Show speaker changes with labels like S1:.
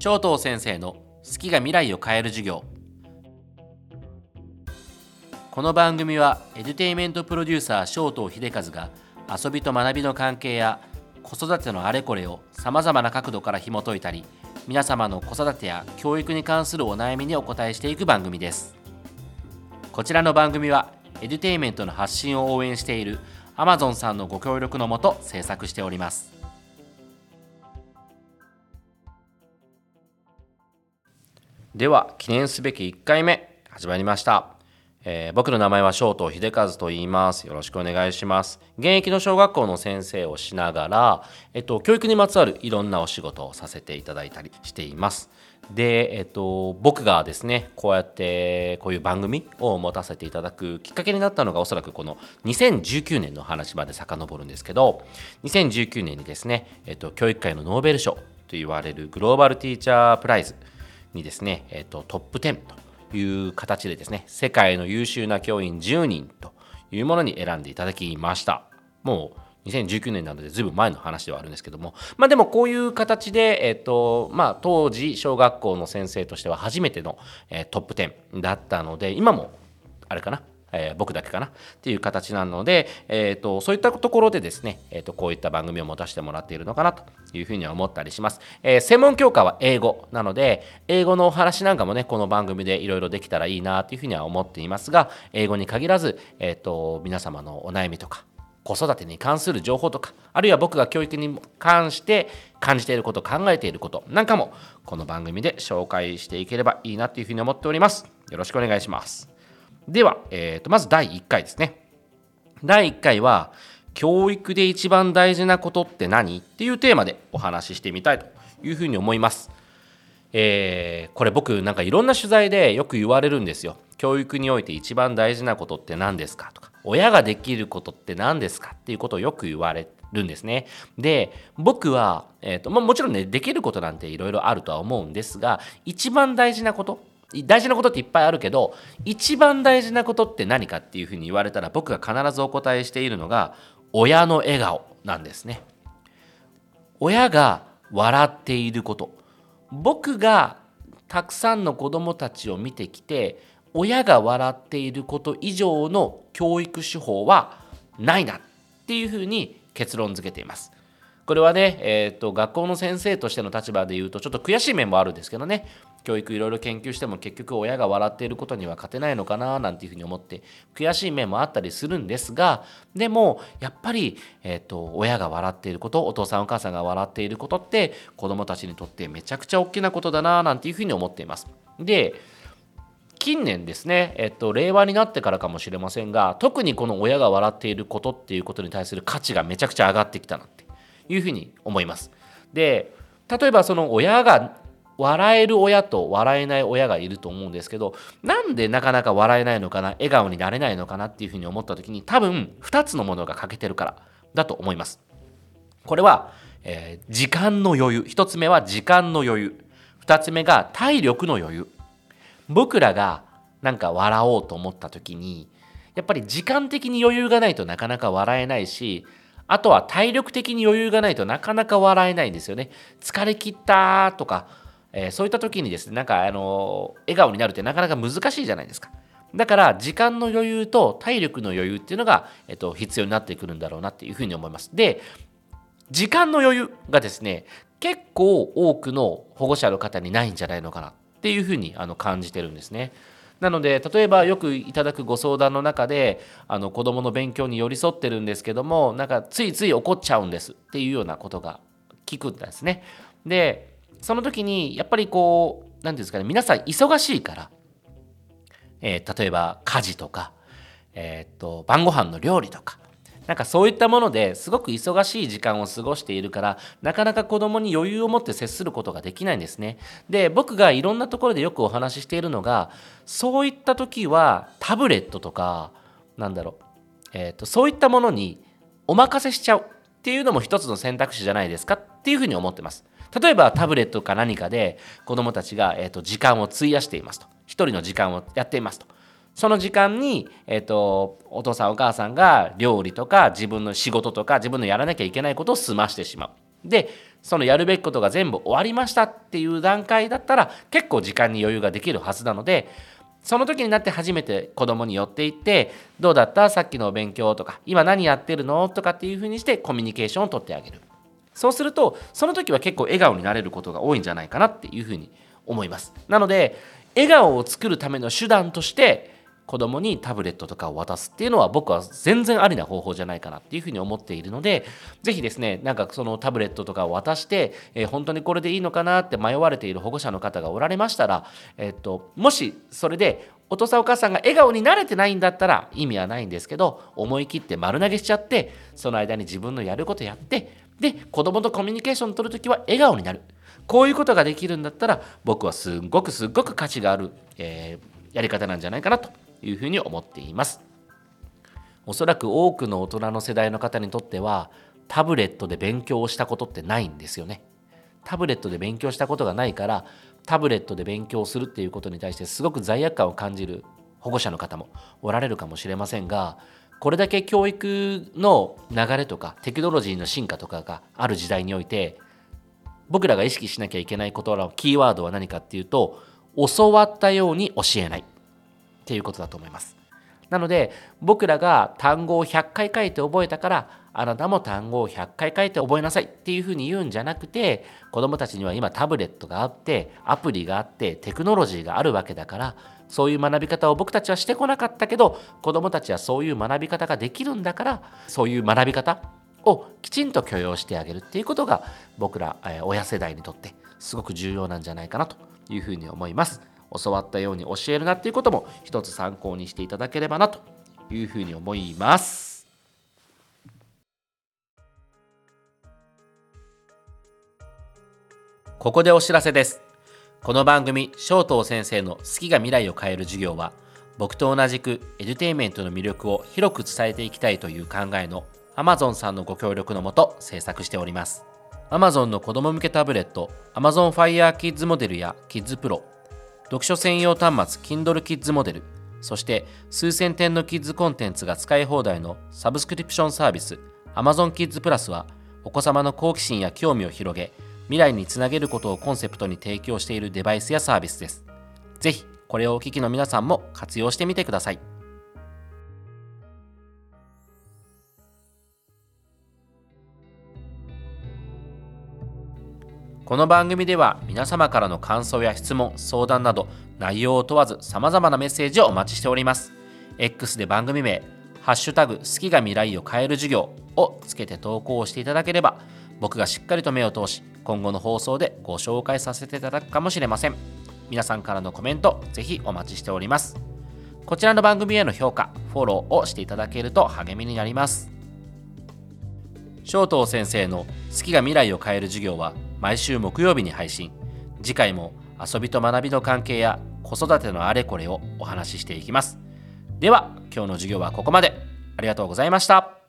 S1: 長東先生の好きが未来を変える授業。この番組はエデュテイメントプロデューサー長東秀和が遊びと学びの関係や子育てのあれこれをさまざまな角度から紐解いたり皆様の子育てや教育に関するお悩みにお答えしていく番組です。こちらの番組はエデュテイメントの発信を応援している Amazon さんのご協力のもと制作しております。では記念すべき1回目始まりましたえー、僕の名前は翔東秀和と言います。よろしくお願いします。現役の小学校の先生をしながら、えっと、教育にまつわるいろんなお仕事をさせていただいたりしています。で、えっと、僕がですね、こうやってこういう番組を持たせていただくきっかけになったのがおそらくこの2019年の話まで遡るんですけど、2019年にですね、えっと、教育界のノーベル賞と言われるグローバルティーチャープライズにですね、えっと、トップ10という形でですね世界の優秀な教員10人というものに選んでいただきました。もう2019年なのでずいぶん前の話ではあるんですけども。まあでもこういう形で、えっとまあ、当時小学校の先生としては初めての、えー、トップ10だったので今もあれかなえー、僕だけかな。っていう形なので、えーと、そういったところでですね、えーと、こういった番組を持たせてもらっているのかなというふうには思ったりします、えー、専門教科は英語なので英語のお話なんかもねこの番組でいろいろできたらいいなというふうには思っていますが英語に限らず、えーと皆様のお悩みとか子育てに関する情報とかあるいは僕が教育に関して感じていること考えていることなんかもこの番組で紹介していければいいなというふうに思っております。よろしくお願いします。では、えーと、まず第1回ですね。第1回は、教育で一番大事なことって何っていうテーマでお話ししてみたいというふうに思います。えー、これ僕なんかいろんな取材でよく言われるんですよ。教育において一番大事なことって何ですか？とか、親ができることって何ですか？っていうことをよく言われるんですね。で、僕は、えーとまあ、もちろんね、できることなんていろいろあるとは思うんですが、一番大事なこと大事なことっていっぱいあるけど一番大事なことって何かっていうふうに言われたら僕が必ずお答えしているのが親の笑顔なんですね。親が笑っていること。僕がたくさんの子どもたちを見てきて親が笑っていること以上の教育手法はないなっていうふうに結論付けています。これはね、えーと、学校の先生としての立場で言うとちょっと悔しい面もあるんですけどね。教育いろいろ研究しても結局親が笑っていることには勝てないのかななんていうふうに思って悔しい面もあったりするんですがでもやっぱり、えーと、親が笑っていることお父さんお母さんが笑っていることって子どもたちにとってめちゃくちゃ大きなことだななんていうふうに思っています。で近年ですね、えっと、令和になってからかもしれませんが特にこの親が笑っていることっていうことに対する価値がめちゃくちゃ上がってきたなっていうふうに思います。で例えばその親が笑える親と笑えない親がいると思うんですけどなんでなかなか笑えないのかな笑顔になれないのかなっていうふうに思った時に多分2つのものが欠けてるからだと思います。これは、えー、時間の余裕1つ目は時間の余裕2つ目が体力の余裕僕らがなんか笑おうと思った時にやっぱり時間的に余裕がないとなかなか笑えないしあとは体力的に余裕がないとなかなか笑えないんですよね。疲れ切ったとか、えー、そういった時にですね、なんかあの笑顔になるってなかなか難しいじゃないですか。だから時間の余裕と体力の余裕っていうのが、えっと、必要になってくるんだろうなっていうふうに思います。で、時間の余裕がですね、結構多くの保護者の方にないんじゃないのかなっていうふうにあの感じてるんですね。なので例えばよくいただくご相談の中であの子どもの勉強に寄り添ってるんですけどもなんかついつい怒っちゃうんですっていうようなことが聞くんですね。でその時にやっぱりこう何て言うんですかね皆さん忙しいから、えー、例えば家事とか、えー、っと晩ご飯の料理とかなんかそういったものですごく忙しい時間を過ごしているからなかなか子供に余裕を持って接することができないんですね。で僕がいろんなところでよくお話ししているのがそういった時はタブレットとかなんだろう、えーと、そういったものにお任せしちゃうっていうのも一つの選択肢じゃないですかっていうふうに思ってます。例えばタブレットか何かで子どもたちが、えーと時間を費やしていますと。一人の時間をやっていますと。その時間に、えーと、お父さんお母さんが料理とか自分の仕事とか自分のやらなきゃいけないことを済ましてしまう。でそのやるべきことが全部終わりましたっていう段階だったら結構時間に余裕ができるはずなのでその時になって初めて子供に寄っていってどうだった？さっきのお勉強とか今何やってるの？とかっていうふうにしてコミュニケーションをとってあげる。そうするとその時は結構笑顔になれることが多いんじゃないかなっていうふうに思います。なので笑顔を作るための手段として子供にタブレットとかを渡すっていうのは僕は全然ありな方法じゃないかなっていうふうに思っているので是非ですねなんかそのタブレットとかを渡して、えー、本当にこれでいいのかなって迷われている保護者の方がおられましたら、えー、っともしそれでお父さんお母さんが笑顔に慣れてないんだったら意味はないんですけど思い切って丸投げしちゃってその間に自分のやることやってで子供とコミュニケーション取るときは笑顔になる。こういうことができるんだったら僕はすっごくすっごく価値がある、えー、やり方なんじゃないかなというふうに思っています。おそらく多くの大人の世代の方にとってはタブレットで勉強をしたことってないんですよね。タブレットで勉強したことがないからタブレットで勉強するっていうことに対してすごく罪悪感を感じる保護者の方もおられるかもしれませんがこれだけ教育の流れとかテクノロジーの進化とかがある時代において僕らが意識しなきゃいけないことのキーワードは何かっていうと教わったように教えないっていうことだと思います。なので僕らが単語を100回書いて覚えたからあなたも単語を100回書いて覚えなさいっていうふうに言うんじゃなくて子どもたちには今タブレットがあってアプリがあってテクノロジーがあるわけだからそういう学び方を僕たちはしてこなかったけど子どもたちはそういう学び方ができるんだからそういう学び方をきちんと許容してあげるっていうことが僕ら、え親世代にとってすごく重要なんじゃないかなというふうに思います。教わったように教えるなっていうことも一つ参考にしていただければなというふうに思います。ここでお知らせです。この番組、正東先生の好きが未来を変える授業は、僕と同じくエデュテイメントの魅力を広く伝えていきたいという考えの Amazon さんのご協力のもと制作しております。Amazon の子供向けタブレット Amazon Fire Kids モデルや Kids Pro 読書専用端末 Kindle Kids モデル、そして数千点のキッズコンテンツが使い放題のサブスクリプションサービス Amazon Kids Plus はお子様の好奇心や興味を広げ未来につなげることをコンセプトに提供しているデバイスやサービスです。ぜひこれをお聞きの皆さんも活用してみてください。この番組では皆様からの感想や質問、相談など内容を問わず様々なメッセージをお待ちしております。X で番組名、ハッシュタグ好きが未来を変える授業をつけて投稿していただければ僕がしっかりと目を通し今後の放送でご紹介させていただくかもしれません。皆さんからのコメントぜひお待ちしております。こちらの番組への評価、フォローをしていただけると励みになります。正東先生の好きが未来を変える授業は毎週木曜日に配信次回も遊びと学びの関係や子育てのあれこれをお話ししていきますでは今日の授業はここまでありがとうございました